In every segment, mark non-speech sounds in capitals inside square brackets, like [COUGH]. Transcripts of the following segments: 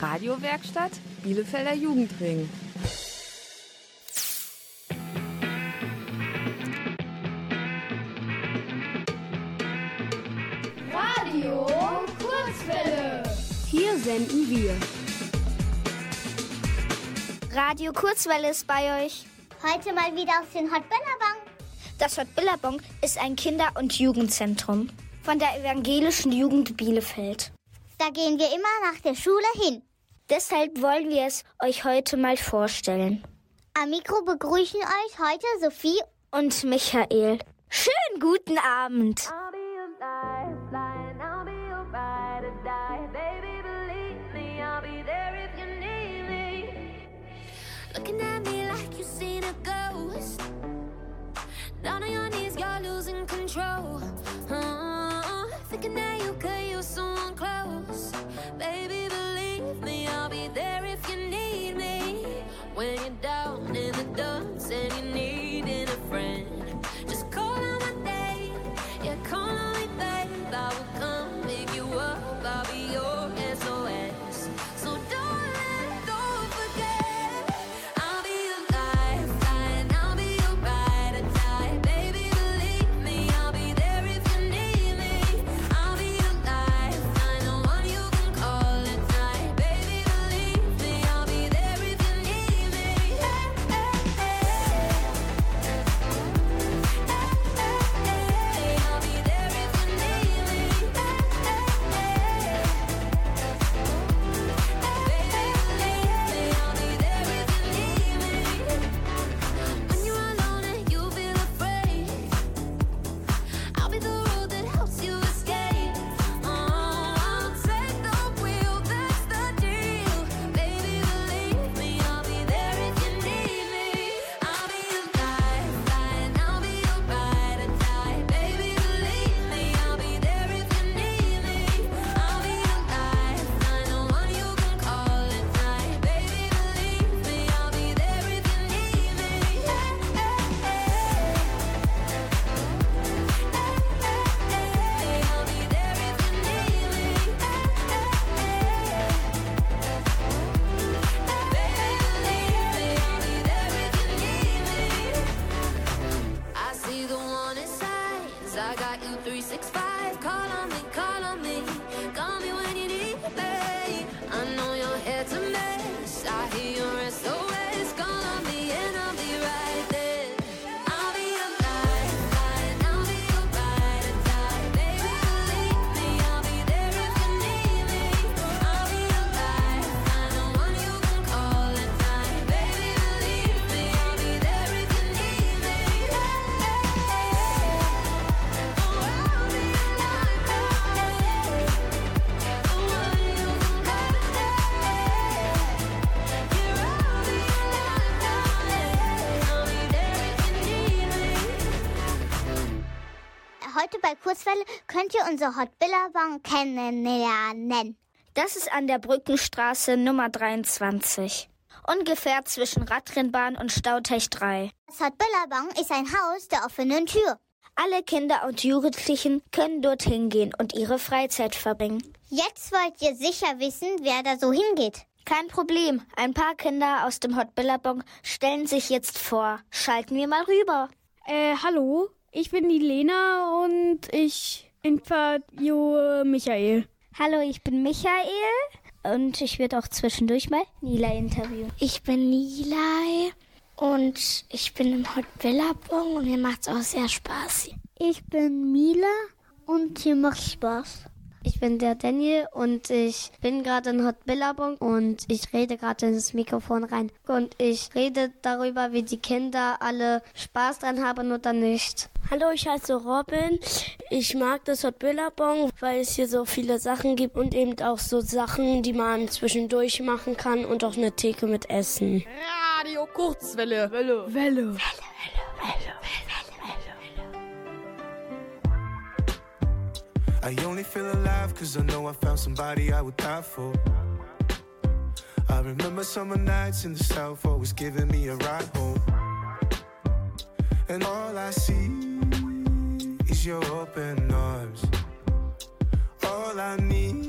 Radiowerkstatt Bielefelder Jugendring. Radio Kurzwelle. Hier senden wir Radio Kurzwelle ist bei euch. Heute mal wieder aus den Hot Billabong. Das Hot Billabong ist ein Kinder- und Jugendzentrum von der evangelischen Jugend Bielefeld. Da gehen wir immer nach der Schule hin. Deshalb wollen wir es euch heute mal vorstellen. Am Mikro begrüßen euch heute Sophie Und Michael. Schönen guten Abend. Looking at me like you seen a ghost. Down on your knees, you're losing control. Uh, thinking that you could use someone close. Baby, heute bei Kurzwelle könnt ihr unser Hot Billabong kennenlernen. Das ist an der Brückenstraße Nummer 23. Ungefähr zwischen Radrennbahn und Stautech 3. Das Hot Billabong ist ein Haus der offenen Tür. Alle Kinder und Jugendlichen können dorthin gehen und ihre Freizeit verbringen. Jetzt wollt ihr sicher wissen, wer da so hingeht. Kein Problem. Ein paar Kinder aus dem Hot Billabong stellen sich jetzt vor. Schalten wir mal rüber. Äh, hallo, ich bin die Lena und ich interviewe Michael. Hallo, ich bin Michael und ich werde auch zwischendurch mal Nila interviewen. Ich bin Nilay und ich bin im Hot Billabong und mir macht's auch sehr Spaß. Ich bin Mila und hier macht Spaß. Ich bin der Daniel und ich bin gerade in Hot Billabong und ich rede gerade ins Mikrofon rein. Und ich rede darüber, wie die Kinder alle Spaß dran haben oder nicht. Hallo, ich heiße Robin. Ich mag das Hot Billabong, weil es hier so viele Sachen gibt und eben auch so Sachen, die man zwischendurch machen kann und auch eine Theke mit Essen. Radio Kurzwelle. Welle. Welle. I only feel alive cause I know I found somebody I would die for. I remember summer nights in the south always giving me a ride home. And all I see is your open arms. All I need,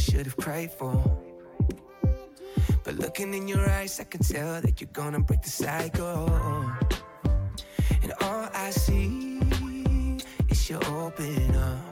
should have prayed for. But looking in your eyes, I can tell that you're gonna break the cycle. And all I see is you open arms.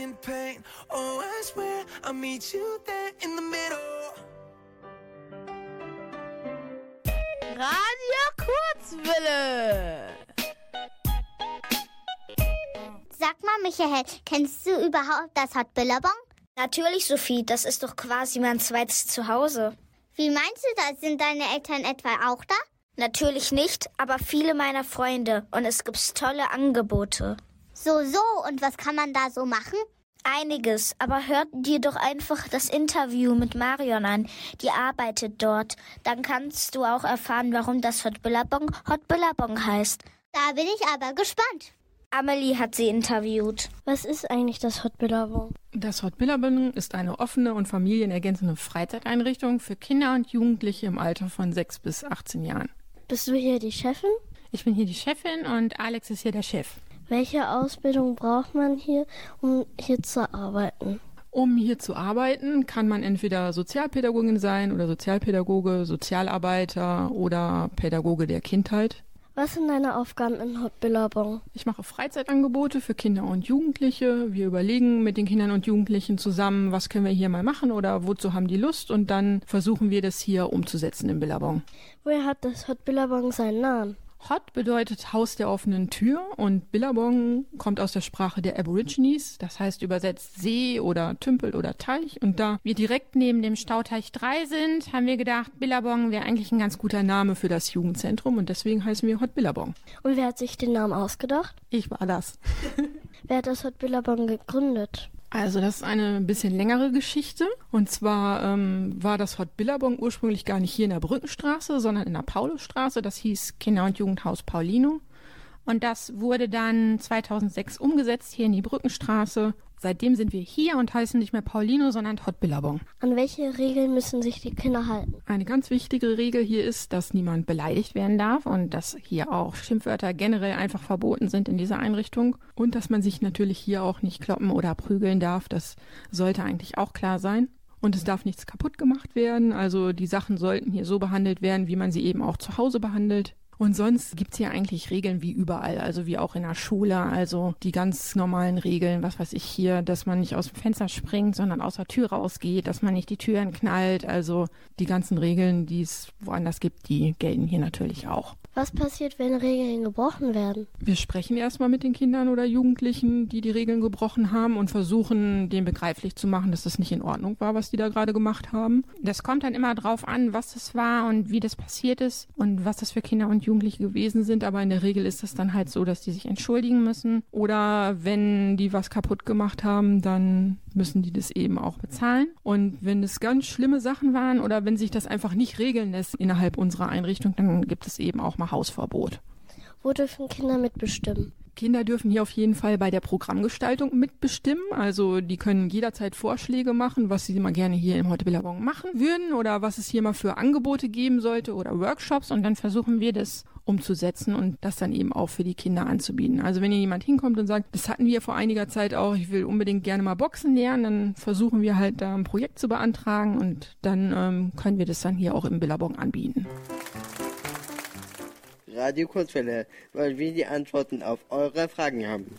In pain. Oh, I swear I'll meet you there in the middle. Radio Kurzwelle. Sag mal, Michael, kennst du überhaupt das Hot Billabong? Natürlich, Sophie, das ist doch quasi mein zweites Zuhause. Wie meinst du das? Sind deine Eltern etwa auch da? Natürlich nicht, aber viele meiner Freunde und es gibt tolle Angebote. So, so. Und was kann man da so machen? Einiges, aber hört dir doch einfach das Interview mit Marion an. Die arbeitet dort. Dann kannst du auch erfahren, warum das Hot Billabong Hot Billabong heißt. Da bin ich aber gespannt. Amelie hat sie interviewt. Was ist eigentlich das Hot Billabong? Das Hot Billabong ist eine offene und familienergänzende Freizeiteinrichtung für Kinder und Jugendliche im Alter von 6 bis 18 Jahren. Bist du hier die Chefin? Ich bin hier die Chefin und Alex ist hier der Chef. Welche Ausbildung braucht man hier, um hier zu arbeiten? Um hier zu arbeiten, kann man entweder Sozialpädagogin sein oder Sozialpädagoge, Sozialarbeiter oder Pädagoge der Kindheit. Was sind deine Aufgaben in Hot Billabong? Ich mache Freizeitangebote für Kinder und Jugendliche. Wir überlegen mit den Kindern und Jugendlichen zusammen, was können wir hier mal machen oder wozu haben die Lust und dann versuchen wir das hier umzusetzen im Billabong. Woher hat das Hot Billabong seinen Namen? Hot bedeutet Haus der offenen Tür und Billabong kommt aus der Sprache der Aborigines, das heißt übersetzt See oder Tümpel oder Teich. Und da wir direkt neben dem Stauteich 3 sind, haben wir gedacht, Billabong wäre eigentlich ein ganz guter Name für das Jugendzentrum und deswegen heißen wir Hot Billabong. Und wer hat sich den Namen ausgedacht? Ich war das. Wer hat das Hot Billabong gegründet? Also das ist eine bisschen längere Geschichte. Und zwar ähm, war das Hot Billabong ursprünglich gar nicht hier in der Brückenstraße, sondern in der Paulusstraße. Das hieß Kinder- und Jugendhaus Paulino. Und das wurde dann 2006 umgesetzt hier in die Brückenstraße. Seitdem sind wir hier und heißen nicht mehr Paulino, sondern Hot Billabong. An welche Regeln müssen sich die Kinder halten? Eine ganz wichtige Regel hier ist, dass niemand beleidigt werden darf und dass hier auch Schimpfwörter generell einfach verboten sind in dieser Einrichtung und dass man sich natürlich hier auch nicht kloppen oder prügeln darf. Das sollte eigentlich auch klar sein. Und es darf nichts kaputt gemacht werden. Also die Sachen sollten hier so behandelt werden, wie man sie eben auch zu Hause behandelt. Und sonst gibt's hier eigentlich Regeln wie überall, also wie auch in der Schule, also die ganz normalen Regeln, was weiß ich hier, dass man nicht aus dem Fenster springt, sondern aus der Tür rausgeht, dass man nicht die Türen knallt, also die ganzen Regeln, die es woanders gibt, die gelten hier natürlich auch. Was passiert, wenn Regeln gebrochen werden? Wir sprechen erstmal mit den Kindern oder Jugendlichen, die die Regeln gebrochen haben und versuchen, denen begreiflich zu machen, dass das nicht in Ordnung war, was die da gerade gemacht haben. Das kommt dann immer drauf an, was das war und wie das passiert ist und was das für Kinder und Jugendliche gewesen sind. Aber in der Regel ist es dann halt so, dass die sich entschuldigen müssen. Oder wenn die was kaputt gemacht haben, dann müssen die das eben auch bezahlen. Und wenn es ganz schlimme Sachen waren oder wenn sich das einfach nicht regeln lässt innerhalb unserer Einrichtung, dann gibt es eben auch mal Hausverbot. Wo dürfen Kinder mitbestimmen? Kinder dürfen hier auf jeden Fall bei der Programmgestaltung mitbestimmen. Also die können jederzeit Vorschläge machen, was sie mal gerne hier im Heute Billabong machen würden oder was es hier mal für Angebote geben sollte oder Workshops. Und dann versuchen wir das umzusetzen und das dann eben auch für die Kinder anzubieten. Also wenn hier jemand hinkommt und sagt, das hatten wir vor einiger Zeit auch, ich will unbedingt gerne mal Boxen lernen, dann versuchen wir halt da ein Projekt zu beantragen und dann ähm, können wir das dann hier auch im Billabong anbieten. Radio Kurzwelle, weil wir die Antworten auf eure Fragen haben.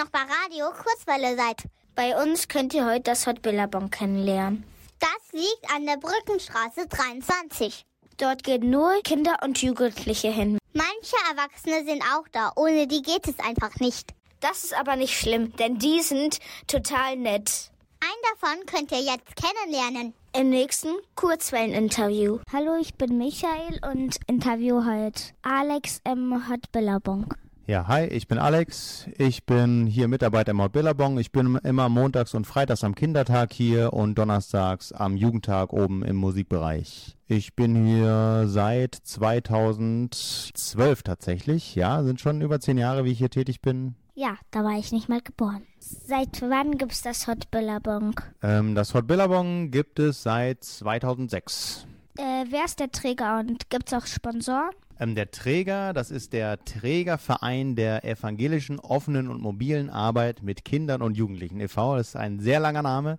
Noch bei Radio Kurzwelle seid. Bei uns könnt ihr heute das Hot Billabong kennenlernen. Das liegt an der Brückenstraße 23. Dort gehen nur Kinder und Jugendliche hin. Manche Erwachsene sind auch da. Ohne die geht es einfach nicht. Das ist aber nicht schlimm, denn die sind total nett. Einen davon könnt ihr jetzt kennenlernen. Im nächsten Kurzwellen-Interview. Hallo, ich bin Michael und interview heute Alex im Hot Billabong. Ja, hi, ich bin Alex. Ich bin hier Mitarbeiter im Hot Billabong. Ich bin immer montags und freitags am Kindertag hier und donnerstags am Jugendtag oben im Musikbereich. Ich bin hier seit 2012 tatsächlich. Ja, sind schon über zehn Jahre, wie ich hier tätig bin. Ja, da war ich nicht mal geboren. Seit wann gibt's das Hot Billabong? Ähm, das Hot Billabong gibt es seit 2006. Äh, wer ist der Träger und gibt's auch Sponsoren? Ähm, der Träger, das ist der Trägerverein der evangelischen offenen und mobilen Arbeit mit Kindern und Jugendlichen e.V. Das ist ein sehr langer Name.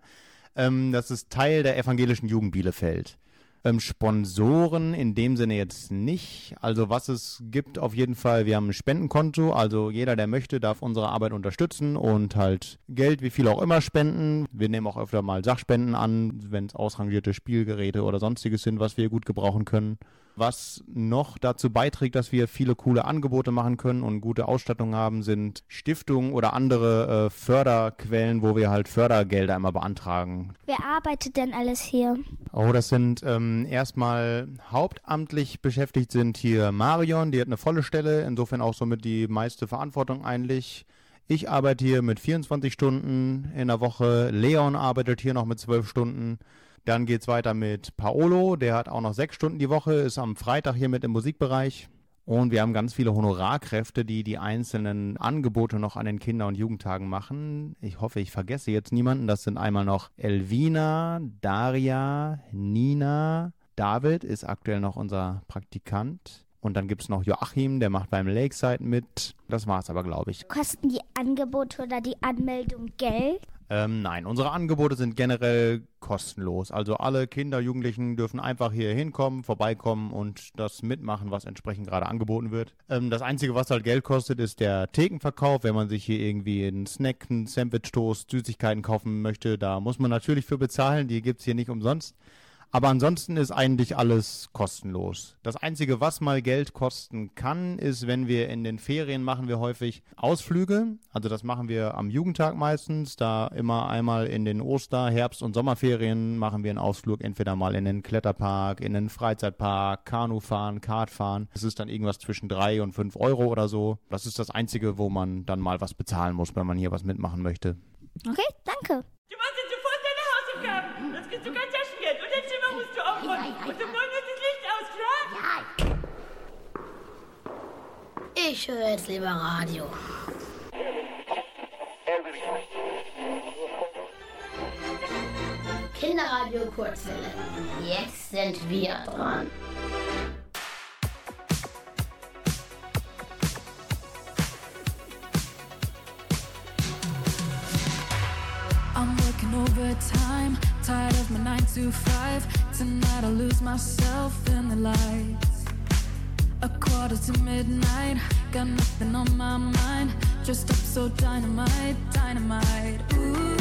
Ähm, das ist Teil der evangelischen Jugend Bielefeld. Ähm, Sponsoren in dem Sinne jetzt nicht. Also was es gibt auf jeden Fall, wir haben ein Spendenkonto, also jeder, der möchte, darf unsere Arbeit unterstützen und halt Geld, wie viel auch immer spenden. Wir nehmen auch öfter mal Sachspenden an, wenn es ausrangierte Spielgeräte oder sonstiges sind, was wir gut gebrauchen können. Was noch dazu beiträgt, dass wir viele coole Angebote machen können und gute Ausstattung haben, sind Stiftungen oder andere äh, Förderquellen, wo wir halt Fördergelder immer beantragen. Wer arbeitet denn alles hier? Oh, das sind ähm, erstmal hauptamtlich beschäftigt sind hier Marion, die hat eine volle Stelle, insofern auch somit die meiste Verantwortung eigentlich. Ich arbeite hier mit 24 Stunden in der Woche. Leon arbeitet hier noch mit 12 Stunden. Dann geht's weiter mit Paolo, der hat auch noch sechs Stunden die Woche, ist am Freitag hier mit im Musikbereich. Und wir haben ganz viele Honorarkräfte, die die einzelnen Angebote noch an den Kinder- und Jugendtagen machen. Ich hoffe, ich vergesse jetzt niemanden. Das sind einmal noch Elvina, Daria, Nina, David ist aktuell noch unser Praktikant. Und dann gibt es noch Joachim, der macht beim Lakeside mit. Das war's aber, glaube ich. Kosten die Angebote oder die Anmeldung Geld? Ähm, nein, unsere Angebote sind generell kostenlos. Also alle Kinder, Jugendlichen dürfen einfach hier hinkommen, vorbeikommen und das mitmachen, was entsprechend gerade angeboten wird. Ähm, das Einzige, was halt Geld kostet, ist der Thekenverkauf. Wenn man sich hier irgendwie einen Snack, einen Sandwich-Toast, Süßigkeiten kaufen möchte, da muss man natürlich für bezahlen. Die gibt es hier nicht umsonst. Aber ansonsten ist eigentlich alles kostenlos. Das Einzige, was mal Geld kosten kann, ist, wenn wir in den Ferien machen wir häufig Ausflüge. Also das machen wir am Jugendtag meistens. Da immer einmal in den Oster-, Herbst- und Sommerferien machen wir einen Ausflug. Entweder mal in den Kletterpark, in den Freizeitpark, Kanu fahren, Kart fahren. Das ist dann irgendwas zwischen drei und fünf Euro oder so. Das ist das Einzige, wo man dann mal was bezahlen muss, wenn man hier was mitmachen möchte. Okay, danke. Ich höre jetzt lieber Radio. Kinderradio Kurzwelle. Jetzt sind wir dran. I'm working overtime, tired of my nine to five. Tonight I'll lose myself in the lights. A quarter to midnight, got nothing on my mind. Dressed up so dynamite, dynamite. Ooh,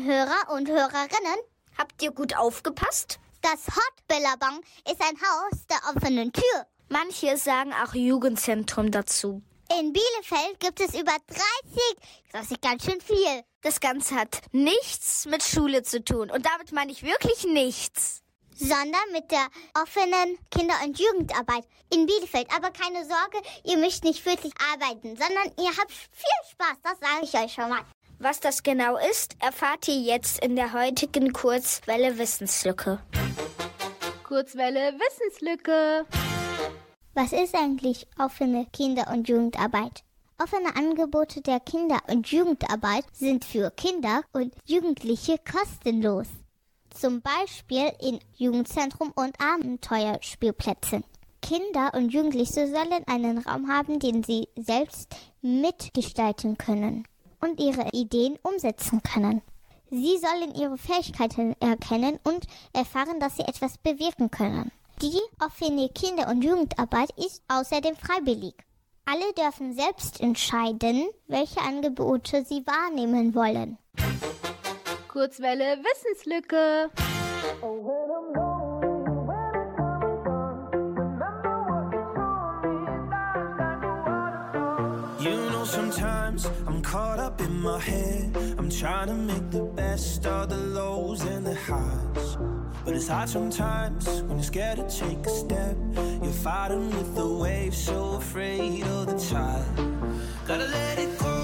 Kurzwellenhörer und Hörerinnen, habt ihr gut aufgepasst? Das Hot Billabong ist ein Haus der offenen Tür. Manche sagen auch Jugendzentrum dazu. In Bielefeld gibt es über 30. Das ist ganz schön viel. Das Ganze hat nichts mit Schule zu tun. Und damit meine ich wirklich nichts. Sondern mit der offenen Kinder- und Jugendarbeit in Bielefeld. Aber keine Sorge, ihr müsst nicht wirklich arbeiten, sondern ihr habt viel Spaß. Das sage ich euch schon mal. Was das genau ist, erfahrt ihr jetzt in der heutigen Kurzwelle Wissenslücke. Kurzwelle Wissenslücke. Was ist eigentlich offene Kinder- und Jugendarbeit? Offene Angebote der Kinder- und Jugendarbeit sind für Kinder und Jugendliche kostenlos. Zum Beispiel in Jugendzentrum und Abenteuerspielplätzen. Kinder und Jugendliche sollen einen Raum haben, den sie selbst mitgestalten können und ihre Ideen umsetzen können. Sie sollen ihre Fähigkeiten erkennen und erfahren, dass sie etwas bewirken können. Die offene Kinder- und Jugendarbeit ist außerdem freiwillig. Alle dürfen selbst entscheiden, welche Angebote sie wahrnehmen wollen. Kurzwelle Wissenslücke. You caught up in my head. I'm trying to make the best of the lows and the highs. But it's hard sometimes when you're scared to take a step. You're fighting with the waves, so afraid of the tide. Gotta let it go.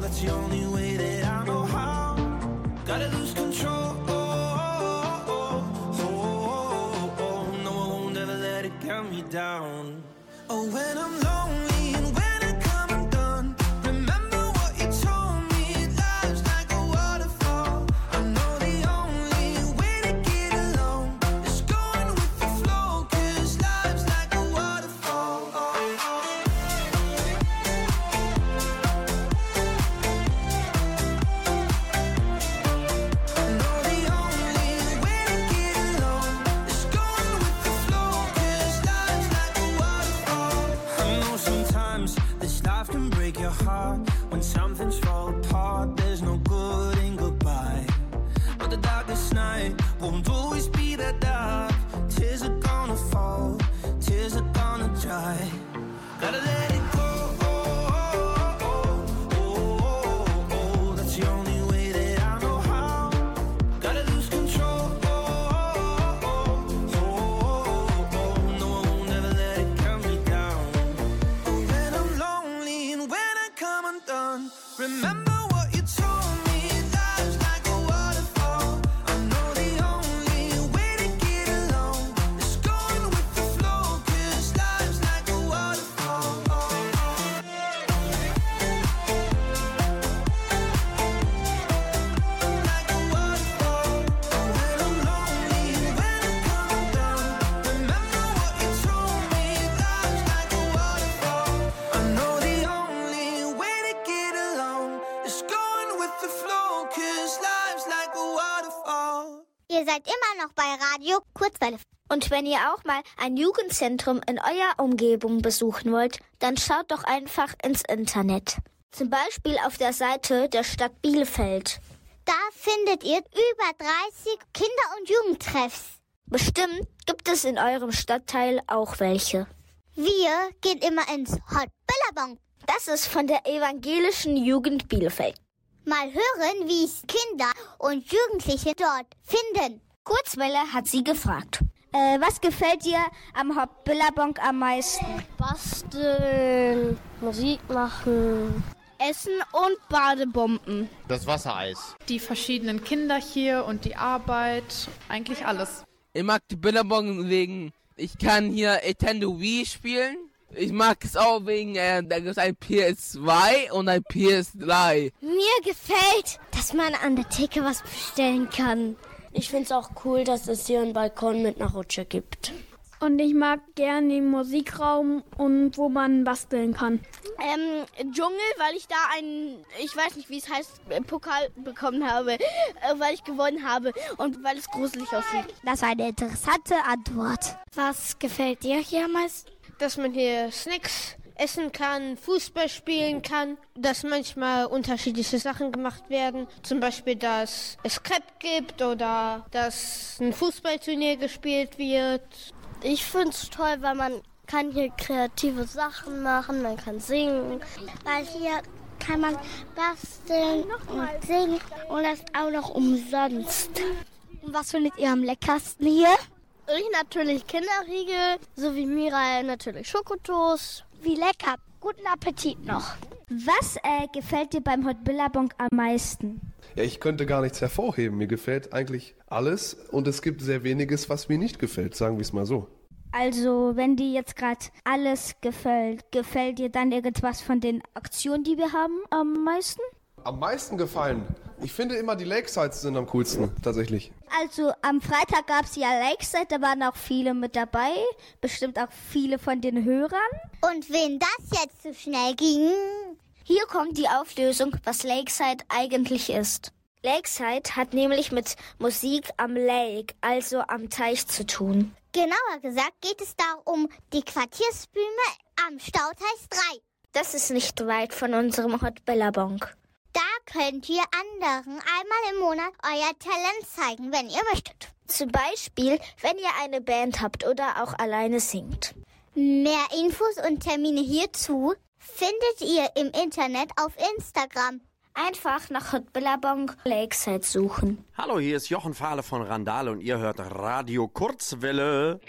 That's the only way that I know how. Gotta lose control. No, I won't ever let it get me down. Radio Kurzwelle. Und wenn ihr auch mal ein Jugendzentrum in eurer Umgebung besuchen wollt, dann schaut doch einfach ins Internet. Zum Beispiel auf der Seite der Stadt Bielefeld. Da findet ihr über 30 Kinder- und Jugendtreffs. Bestimmt gibt es in eurem Stadtteil auch welche. Wir gehen immer ins Hot Billabong. Das ist von der evangelischen Jugend Bielefeld. Mal hören, wie es Kinder und Jugendliche dort finden. Kurzwelle hat sie gefragt. Äh, was gefällt dir am Billabong am meisten? Basteln, Musik machen. Essen und Badebomben. Das Wassereis. Die verschiedenen Kinder hier und die Arbeit, eigentlich alles. Ich mag die Billabong wegen, ich kann hier Nintendo Wii spielen. Ich mag es auch wegen, äh, da gibt es ein PS2 und ein PS3. Mir gefällt, dass man an der Theke was bestellen kann. Ich finde es auch cool, dass es hier einen Balkon mit einer Rutsche gibt. Und ich mag gern den Musikraum und wo man basteln kann. Ähm, Dschungel, weil ich da einen, ich weiß nicht, wie es heißt, Pokal bekommen habe, äh, weil ich gewonnen habe und weil es gruselig aussieht. Das war eine interessante Antwort. Was gefällt dir hier am meisten? Dass man hier Snacks essen kann, Fußball spielen kann, dass manchmal unterschiedliche Sachen gemacht werden. Zum Beispiel, dass es Crepe gibt oder dass ein Fußballturnier gespielt wird. Ich finde es toll, weil man kann hier kreative Sachen machen, man kann singen. Weil hier kann man basteln und singen und das auch noch umsonst. Und was findet ihr am leckersten hier? Ich natürlich Kinderriegel, so wie Mirai natürlich Schokotoast. Wie lecker. Guten Appetit noch. Was äh, gefällt dir beim Hot Billabong am meisten? Ja, ich könnte gar nichts hervorheben. Mir gefällt eigentlich alles und es gibt sehr weniges, was mir nicht gefällt, sagen wir es mal so. Also, wenn dir jetzt gerade alles gefällt, gefällt dir dann irgendwas von den Aktionen, die wir haben, am meisten? Am meisten gefallen. Ich finde immer die Lakesides sind am coolsten, tatsächlich. Also, am Freitag gab es ja Lakeside, da waren auch viele mit dabei. Bestimmt auch viele von den Hörern. Und wenn das jetzt zu schnell ging. Hier kommt die Auflösung, was Lakeside eigentlich ist. Lakeside hat nämlich mit Musik am Lake, also am Teich zu tun. Genauer gesagt geht es da um die Quartiersbühne am Stauteich 3. Das ist nicht weit von unserem Hot Billabong. Könnt ihr anderen einmal im Monat euer Talent zeigen, wenn ihr möchtet. Zum Beispiel, wenn ihr eine Band habt oder auch alleine singt. Mehr Infos und Termine hierzu findet ihr im Internet auf Instagram. Einfach nach Hot Billabong Lakeside suchen. Hallo, hier ist Jochen Fahle von Randale und ihr hört Radio Kurzwelle.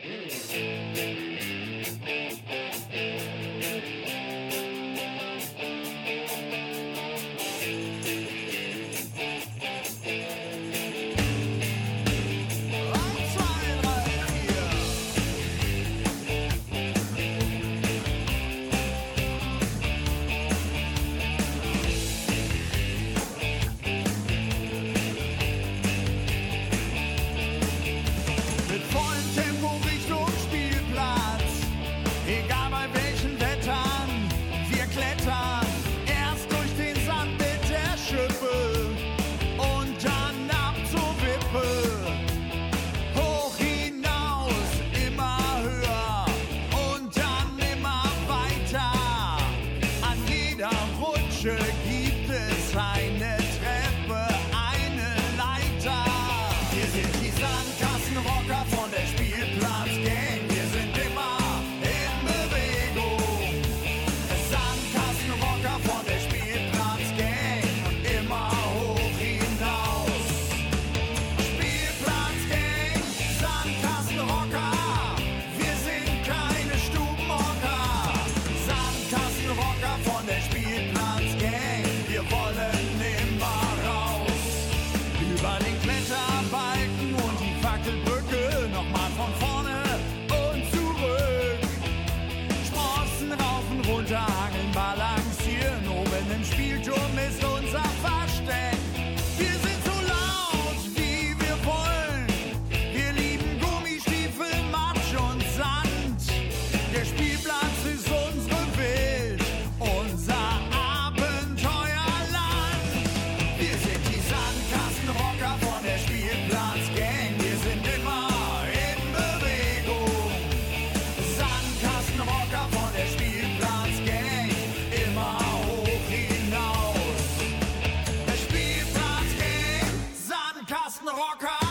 Sandkastenrocker. Wir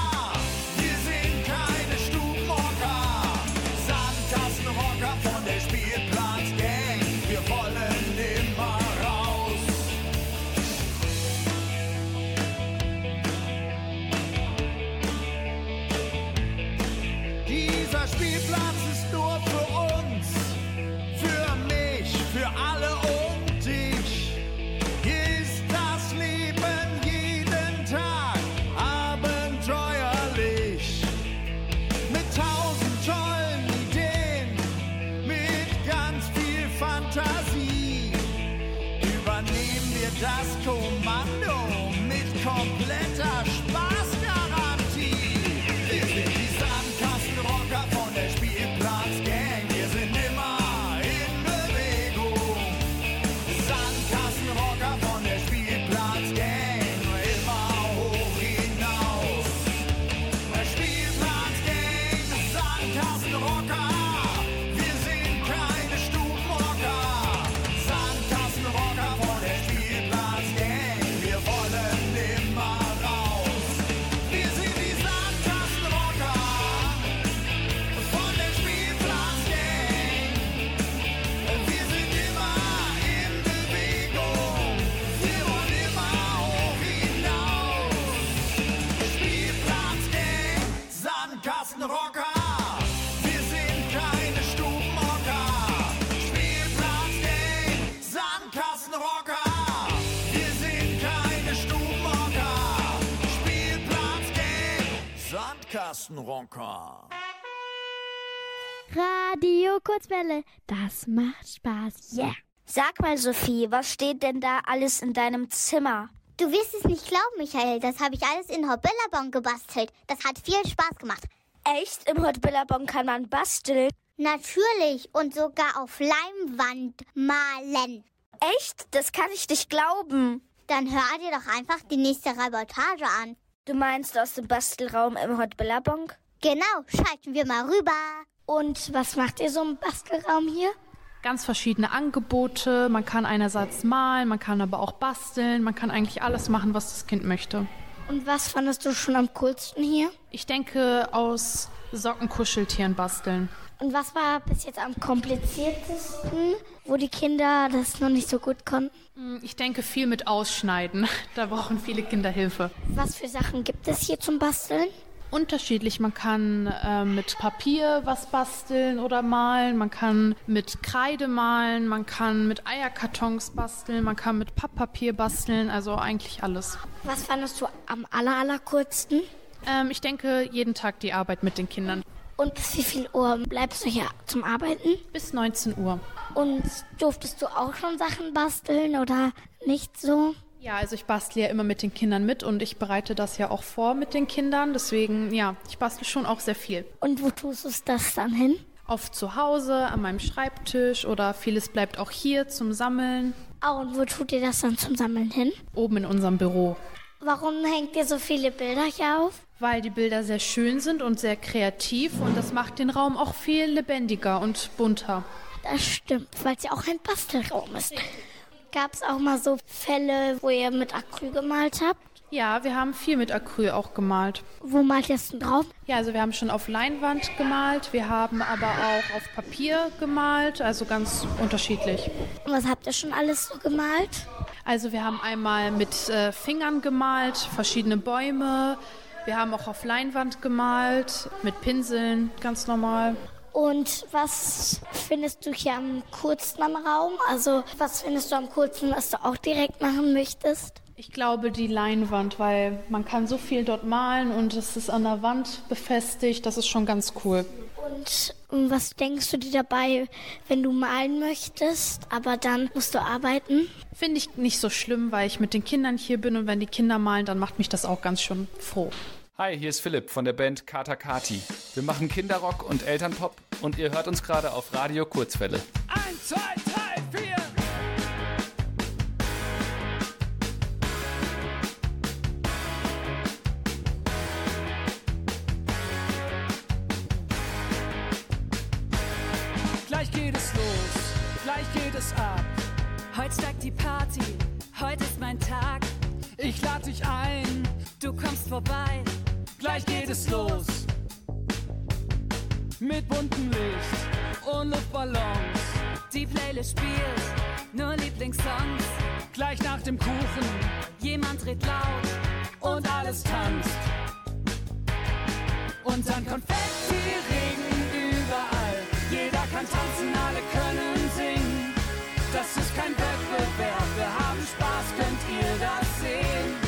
Carsten Ronker. Radio Kurzwelle, das macht Spaß. Yeah. Sag mal, Sophie, was steht denn da alles in deinem Zimmer? Du wirst es nicht glauben, Michael. Das habe ich alles in Hot Billabong gebastelt. Das hat viel Spaß gemacht. Echt? Im Hot Billabong kann man basteln? Natürlich. Und sogar auf Leimwand malen. Echt? Das kann ich nicht glauben. Dann hör dir doch einfach die nächste Reportage an. Du meinst aus dem Bastelraum im Hot Billabong? Genau, schalten wir mal rüber. Und was macht ihr so im Bastelraum hier? Ganz verschiedene Angebote. Man kann einerseits malen, man kann aber auch basteln. Man kann eigentlich alles machen, was das Kind möchte. Und was fandest du schon am coolsten hier? Ich denke, aus Sockenkuscheltieren basteln. Und was war bis jetzt am kompliziertesten, wo die Kinder das noch nicht so gut konnten? Hm, Ich denke, viel mit Ausschneiden. [LAUGHS] Da brauchen viele Kinder Hilfe. Was für Sachen gibt es hier zum Basteln? Unterschiedlich. Man kann äh, mit Papier was basteln oder malen. Man kann mit Kreide malen. Man kann mit Eierkartons basteln. Man kann mit Papppapier basteln. Also eigentlich alles. Was fandest du am aller, allercoolsten? Ähm, ich denke, jeden Tag die Arbeit mit den Kindern. Und bis wie viel Uhr bleibst du hier zum Arbeiten? Bis 19 Uhr. Und durftest du auch schon Sachen basteln oder nicht so? Ja, also ich bastle ja immer mit den Kindern mit und ich bereite das ja auch vor mit den Kindern. Deswegen, ja, ich bastle schon auch sehr viel. Und wo tust du das dann hin? Oft zu Hause, an meinem Schreibtisch oder vieles bleibt auch hier zum Sammeln. Ah, und wo tut ihr das dann zum Sammeln hin? Oben in unserem Büro. Warum hängt ihr so viele Bilder hier auf? Weil die Bilder sehr schön sind und sehr kreativ und das macht den Raum auch viel lebendiger und bunter. Das stimmt, weil es ja auch ein Bastelraum ist. Gab es auch mal so Fälle, wo ihr mit Acryl gemalt habt? Ja, wir haben viel mit Acryl auch gemalt. Wo malt ihr es denn drauf? Ja, also wir haben schon auf Leinwand gemalt, wir haben aber auch auf Papier gemalt, also ganz unterschiedlich. Und was habt ihr schon alles so gemalt? Also wir haben einmal mit äh, Fingern gemalt, verschiedene Bäume. Wir haben auch auf Leinwand gemalt, mit Pinseln, ganz normal. Und was findest du hier am coolsten am Raum? Also was findest du am coolsten, was du auch direkt machen möchtest? Ich glaube die Leinwand, weil man kann so viel dort malen und es ist an der Wand befestigt. Das ist schon ganz cool. Und was denkst du dir dabei, wenn du malen möchtest, aber dann musst du arbeiten? Finde ich nicht so schlimm, weil ich mit den Kindern hier bin und wenn die Kinder malen, dann macht mich das auch ganz schön froh. Hi, hier ist Philipp von der Band Kata Kati. Wir machen Kinderrock und Elternpop und ihr hört uns gerade auf Radio Kurzwelle. Eins, zwei, drei, vier. Geht es los, gleich geht es ab. Heute steigt die Party, heute ist mein Tag. Ich lade dich ein, Du kommst vorbei, gleich geht es los. Mit buntem Licht und Luftballons. die Playlist spielt nur Lieblingssongs. Gleich nach dem Kuchen Jemand dreht laut und alles tanzt. Und dann Konfetti-Regen kann tanzen, alle können singen. Das ist kein Wettbewerb, wir haben Spaß, könnt ihr das sehen?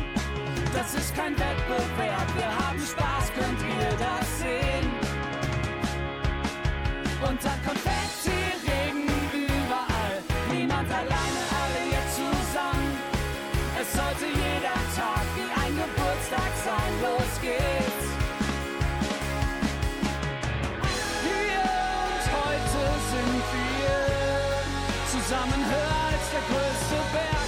das ist kein Wettbewerb. Wir haben Spaß, könnt ihr das sehen? Unter Konfetti, Regen überall. Niemand alleine, alle hier zusammen. Es sollte jeder Tag wie ein Geburtstag sein. Los geht's. Hier und heute sind wir zusammen höher als der größte Berg.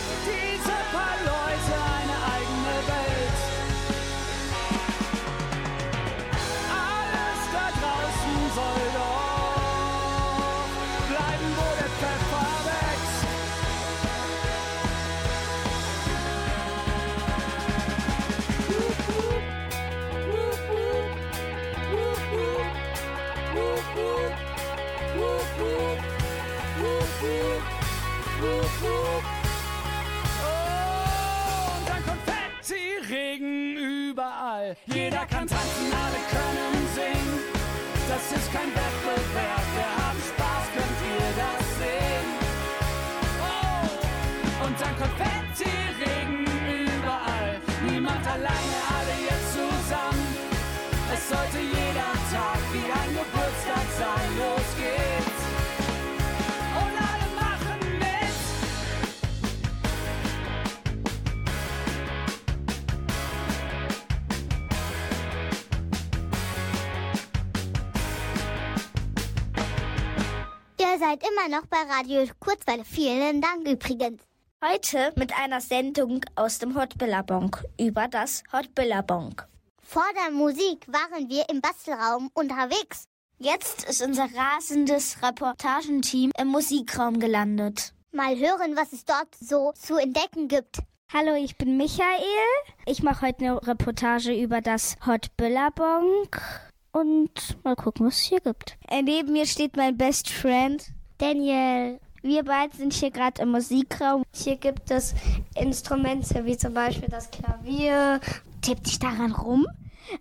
Das ist kein Wettbewerb, seid immer noch bei Radio Kurzwelle. Vielen Dank übrigens. Heute mit einer Sendung aus dem Hot Billabong über das Hot Billabong. Vor der Musik waren wir im Bastelraum unterwegs. Jetzt ist unser rasendes Reportagenteam im Musikraum gelandet. Mal hören, was es dort so zu entdecken gibt. Hallo, ich bin Michael. Ich mache heute eine Reportage über das Hot Billabong. Und mal gucken, was es hier gibt. Äh, neben mir steht mein Best Friend, Daniel. Wir beide sind hier gerade im Musikraum. Hier gibt es Instrumente wie zum Beispiel das Klavier. Tippt sich daran rum.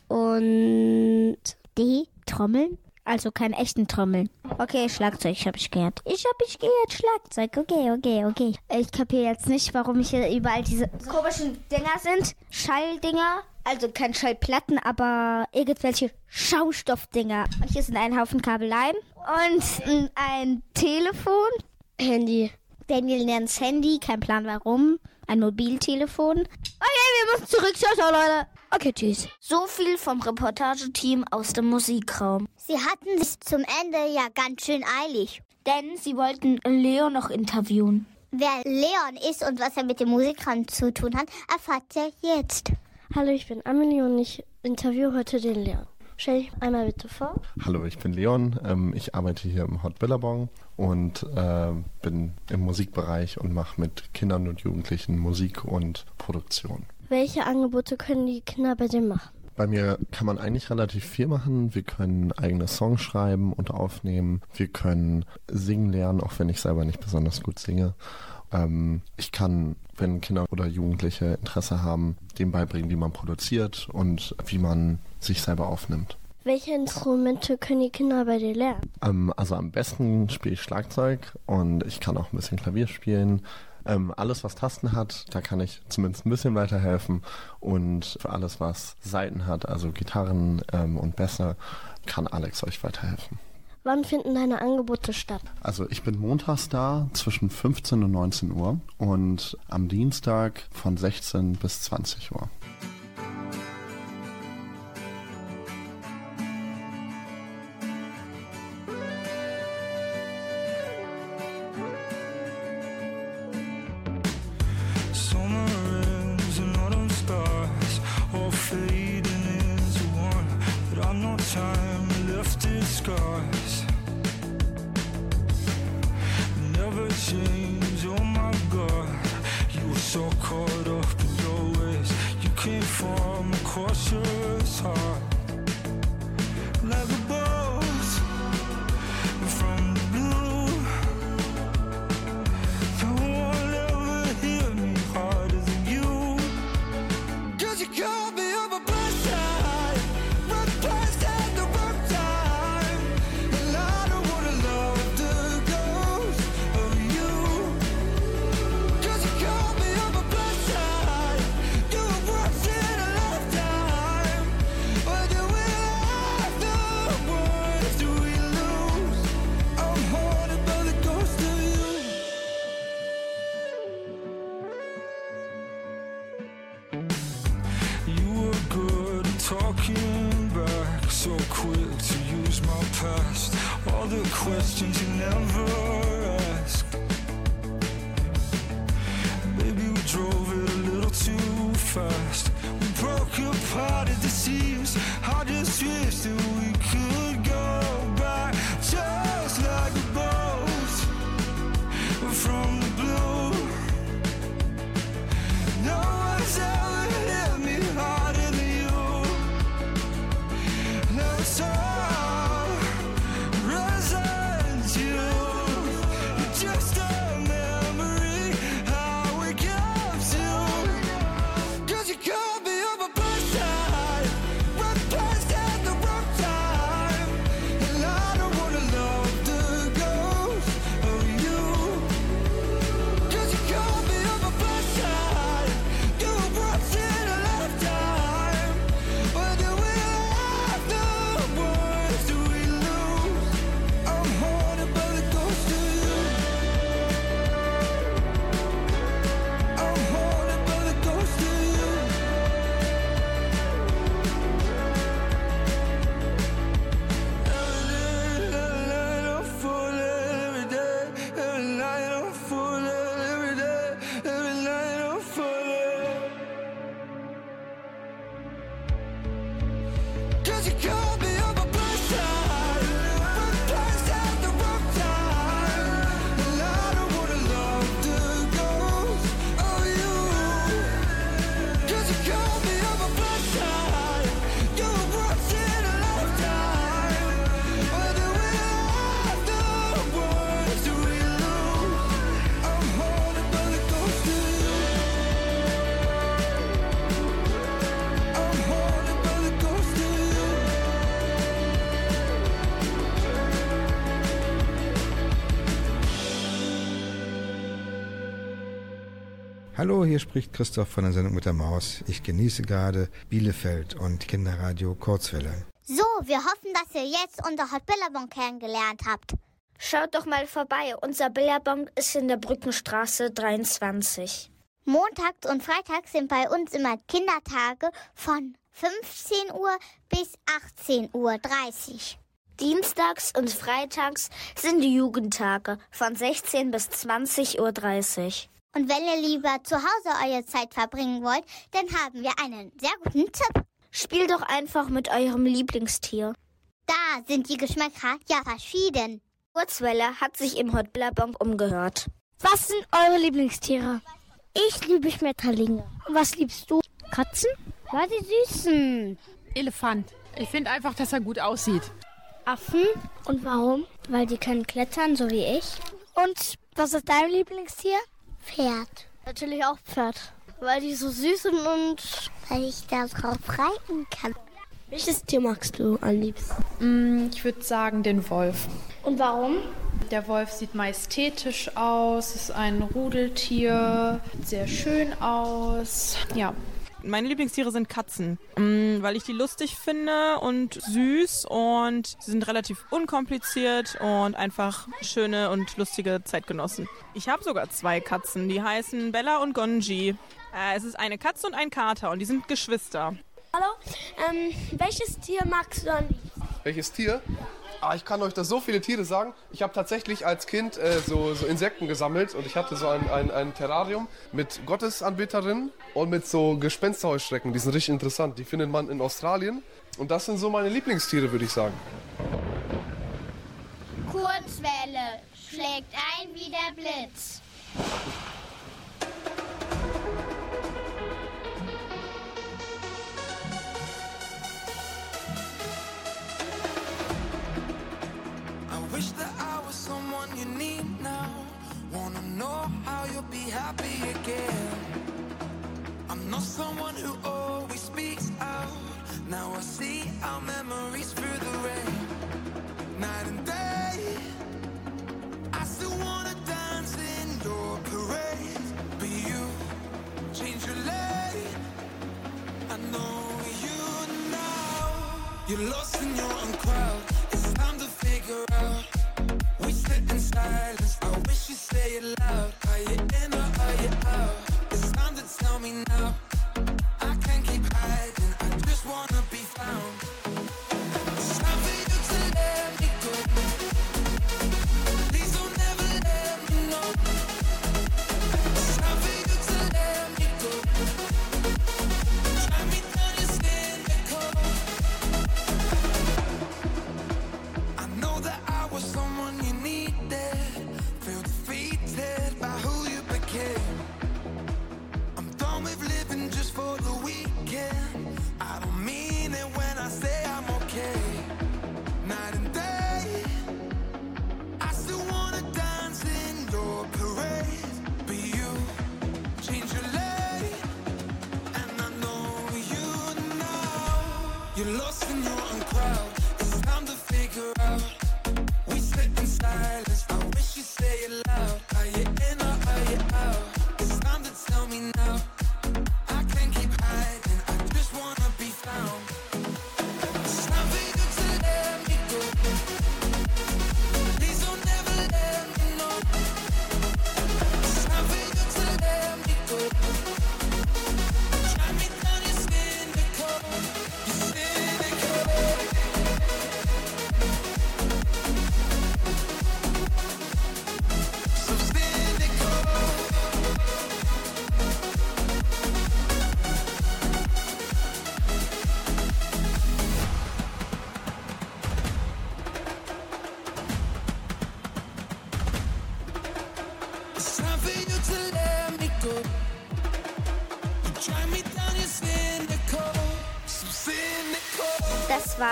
Und die Trommeln. Also keine echten Trommeln. Okay, Schlagzeug habe ich gehört. Ich habe ich gehört Schlagzeug. Okay, okay, okay. Ich kapiere jetzt nicht, warum hier überall diese komischen Dinger sind. Schalldinger. Also kein Schallplatten, aber irgendwelche Schaustoffdinger. Und hier sind ein Haufen Kabeleien. Und ein Telefon. Handy. Daniel nennt's Handy. Kein Plan warum. Ein Mobiltelefon. Okay, wir müssen zurück. Ciao, ciao, Leute. Okay, tschüss. So viel vom Reportageteam aus dem Musikraum. Sie hatten es zum Ende ja ganz schön eilig. Denn sie wollten Leo noch interviewen. Wer Leon ist und was er mit dem Musikraum zu tun hat, erfahrt ihr jetzt. Hallo, ich bin Amelie und ich interviewe heute den Leon. Stell dich einmal bitte vor. Hallo, ich bin Leon. Ähm, ich arbeite hier im Hot Billabong und äh, bin im Musikbereich und mache mit Kindern und Jugendlichen Musik und Produktion. Welche Angebote können die Kinder bei dir machen? Bei mir kann man eigentlich relativ viel machen. Wir können eigene Songs schreiben und aufnehmen. Wir können singen lernen, auch wenn ich selber nicht besonders gut singe. Ähm, ich kann, wenn Kinder oder Jugendliche Interesse haben, dem beibringen, wie man produziert und wie man sich selber aufnimmt. Welche Instrumente können die Kinder bei dir lernen? Ähm, also am besten spiele ich Schlagzeug und ich kann auch ein bisschen Klavier spielen. Ähm, alles, was Tasten hat, da kann ich zumindest ein bisschen weiterhelfen. Und für alles, was Saiten hat, also Gitarren ähm, und Bässe, kann Alex euch weiterhelfen. Wann finden deine Angebote statt? Also ich bin montags da zwischen 15 und 19 Uhr und am Dienstag von 16 bis 20 Uhr. Parted the Hallo, hier spricht Christoph von der Sendung mit der Maus. Ich genieße gerade Bielefeld und Kinderradio Kurzwelle. So, wir hoffen, dass ihr jetzt unser Hot Billabong kennengelernt habt. Schaut doch mal vorbei. Unser Billabong ist in der Brückenstraße 23. Montags und Freitags sind bei uns immer Kindertage von 15 Uhr bis 18.30 Uhr. Dienstags und freitags sind die Jugendtage von 16 bis 20.30 Uhr. Und wenn ihr lieber zu Hause eure Zeit verbringen wollt, dann haben wir einen sehr guten Tipp. Spielt doch einfach mit eurem Lieblingstier. Da sind die Geschmäcker ja verschieden. Kurzwelle hat sich im Hot Billabong umgehört. Was sind eure Lieblingstiere? Ich liebe Schmetterlinge. Und was liebst du? Katzen? Weil die süßen. Elefant. Ich finde einfach, dass er gut aussieht. Affen. Und warum? Weil die können klettern, so wie ich. Und was ist dein Lieblingstier? Pferd. Natürlich auch Pferd. Weil die so süß sind und Weil ich da drauf reiten kann. Welches Tier magst du am liebsten? Mm, Ich würde sagen den Wolf. Und warum? Der Wolf sieht majestätisch aus, ist ein Rudeltier, sieht sehr schön aus. Ja, Meine Lieblingstiere sind Katzen, mm, weil ich die lustig finde und süß und sie sind relativ unkompliziert und einfach schöne und lustige Zeitgenossen. Ich habe sogar zwei Katzen, die heißen Bella und Gonji. Äh, es ist eine Katze und ein Kater und die sind Geschwister. Hallo, ähm, welches Tier magst du am liebsten? Welches Tier? Ah, ich kann euch da so viele Tiere sagen. Ich habe tatsächlich als Kind äh, so, so Insekten gesammelt und ich hatte so ein, ein, ein Terrarium mit Gottesanbeterinnen und mit so Gespensterheuschrecken. Die sind richtig interessant. Die findet man in Australien. Und das sind so meine Lieblingstiere, würde ich sagen. Kurzwelle schlägt ein wie der Blitz. You need now. Wanna know how you'll be happy again. I'm not someone who always speaks out. Now I see our memories through the rain. Night and day. I still wanna dance in your parade. But you change your lane. I know you now. You're lost in your own crowd. It's time to figure out. Silence. I wish you say it loud. Are you in or are you out? It's time to tell me now.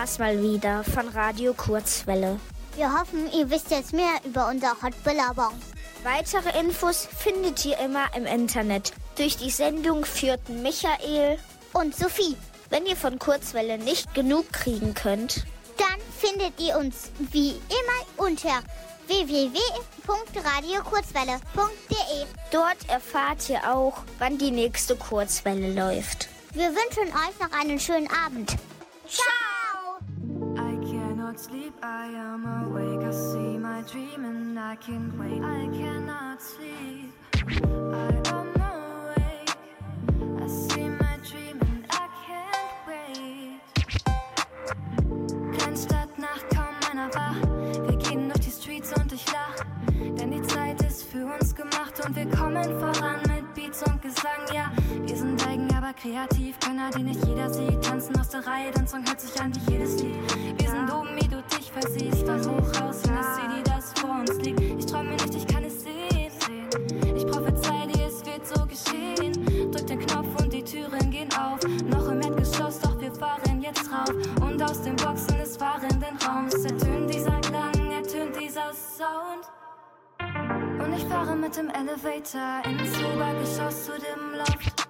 War's mal wieder von Radio Kurzwelle. Wir hoffen, ihr wisst jetzt mehr über unser Hot Billabong. Weitere Infos findet ihr immer im Internet durch die Sendung führten Michael und Sophie. Wenn ihr von Kurzwelle nicht genug kriegen könnt, Dann findet ihr uns wie immer unter www.radiokurzwelle.de. dort erfahrt ihr auch, wann die nächste Kurzwelle läuft. Wir wünschen euch noch einen schönen Abend. Ciao! I can't wait. I cannot sleep, I am awake. I see my dream and I can't wait. Kleinstadt, Nacht, kaum einer wach. Wir gehen durch die Streets und ich lach. Denn die Zeit ist für uns gemacht und wir kommen voran mit Beats und Gesang. Ja, wir sind eigen, aber kreativ. Könner, die nicht jeder sieht. Tanzen aus der Reihe, dein Song hört sich an wie jedes Lied. Wir sind oben, wie du dich versiehst. Von hoch raus in das City, das vor uns liegt. Ich träume nicht, ich kann es sehen. Ich prophezei dir, es wird so geschehen. Drück den Knopf und die Türen gehen auf. Noch im Erdgeschoss, doch wir fahren jetzt rauf. Und aus den Boxen des fahrenden Raums ertönt dieser Klang, ertönt dieser Sound. Und ich fahre mit dem Elevator ins Obergeschoss zu dem Loft.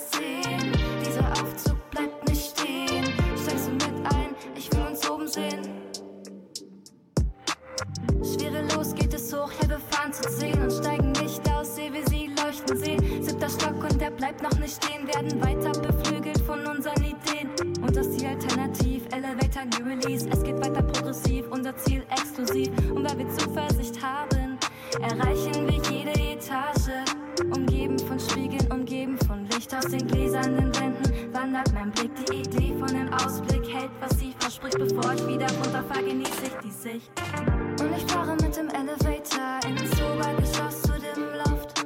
sehen. Schwerelos geht es hoch, ja, wir fahren zu 10 und steigen nicht aus, seh wie sie leuchten sehen. Siebter Stock und der bleibt noch nicht stehen, werden weiter beflügelt von unseren Ideen. Und das Ziel alternativ, Elevator New Release. Es geht weiter progressiv, unser Ziel exklusiv. Und weil wir Zuversicht haben, erreichen wir jede Etage. Umgeben von Spiegeln, umgeben von Licht aus den gläsernen Wänden. Wandert mein Blick, die Idee von dem Ausblick verspricht. Bevor ich wieder runterfahre, genieße ich die Sicht. Und ich fahre mit dem Elevator ins Obergeschoss zu dem Loft.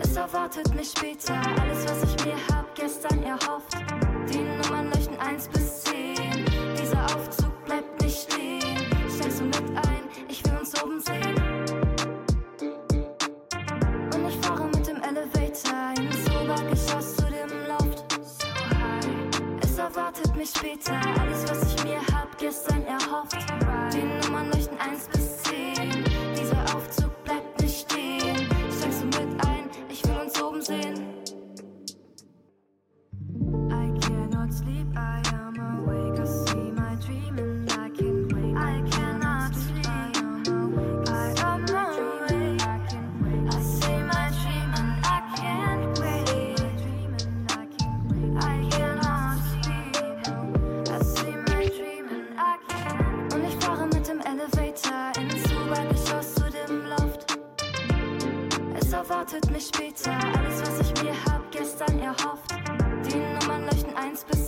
Es erwartet mich später alles, was ich mir hab gestern erhofft. Die Nummern leuchten 1 bis mich später alles, was ich mir hab gestern erhofft. Die Nummern leuchten 1 bis erwartet mich später alles, was ich mir hab gestern erhofft. Die Nummern leuchten 1 bis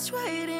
Just waiting.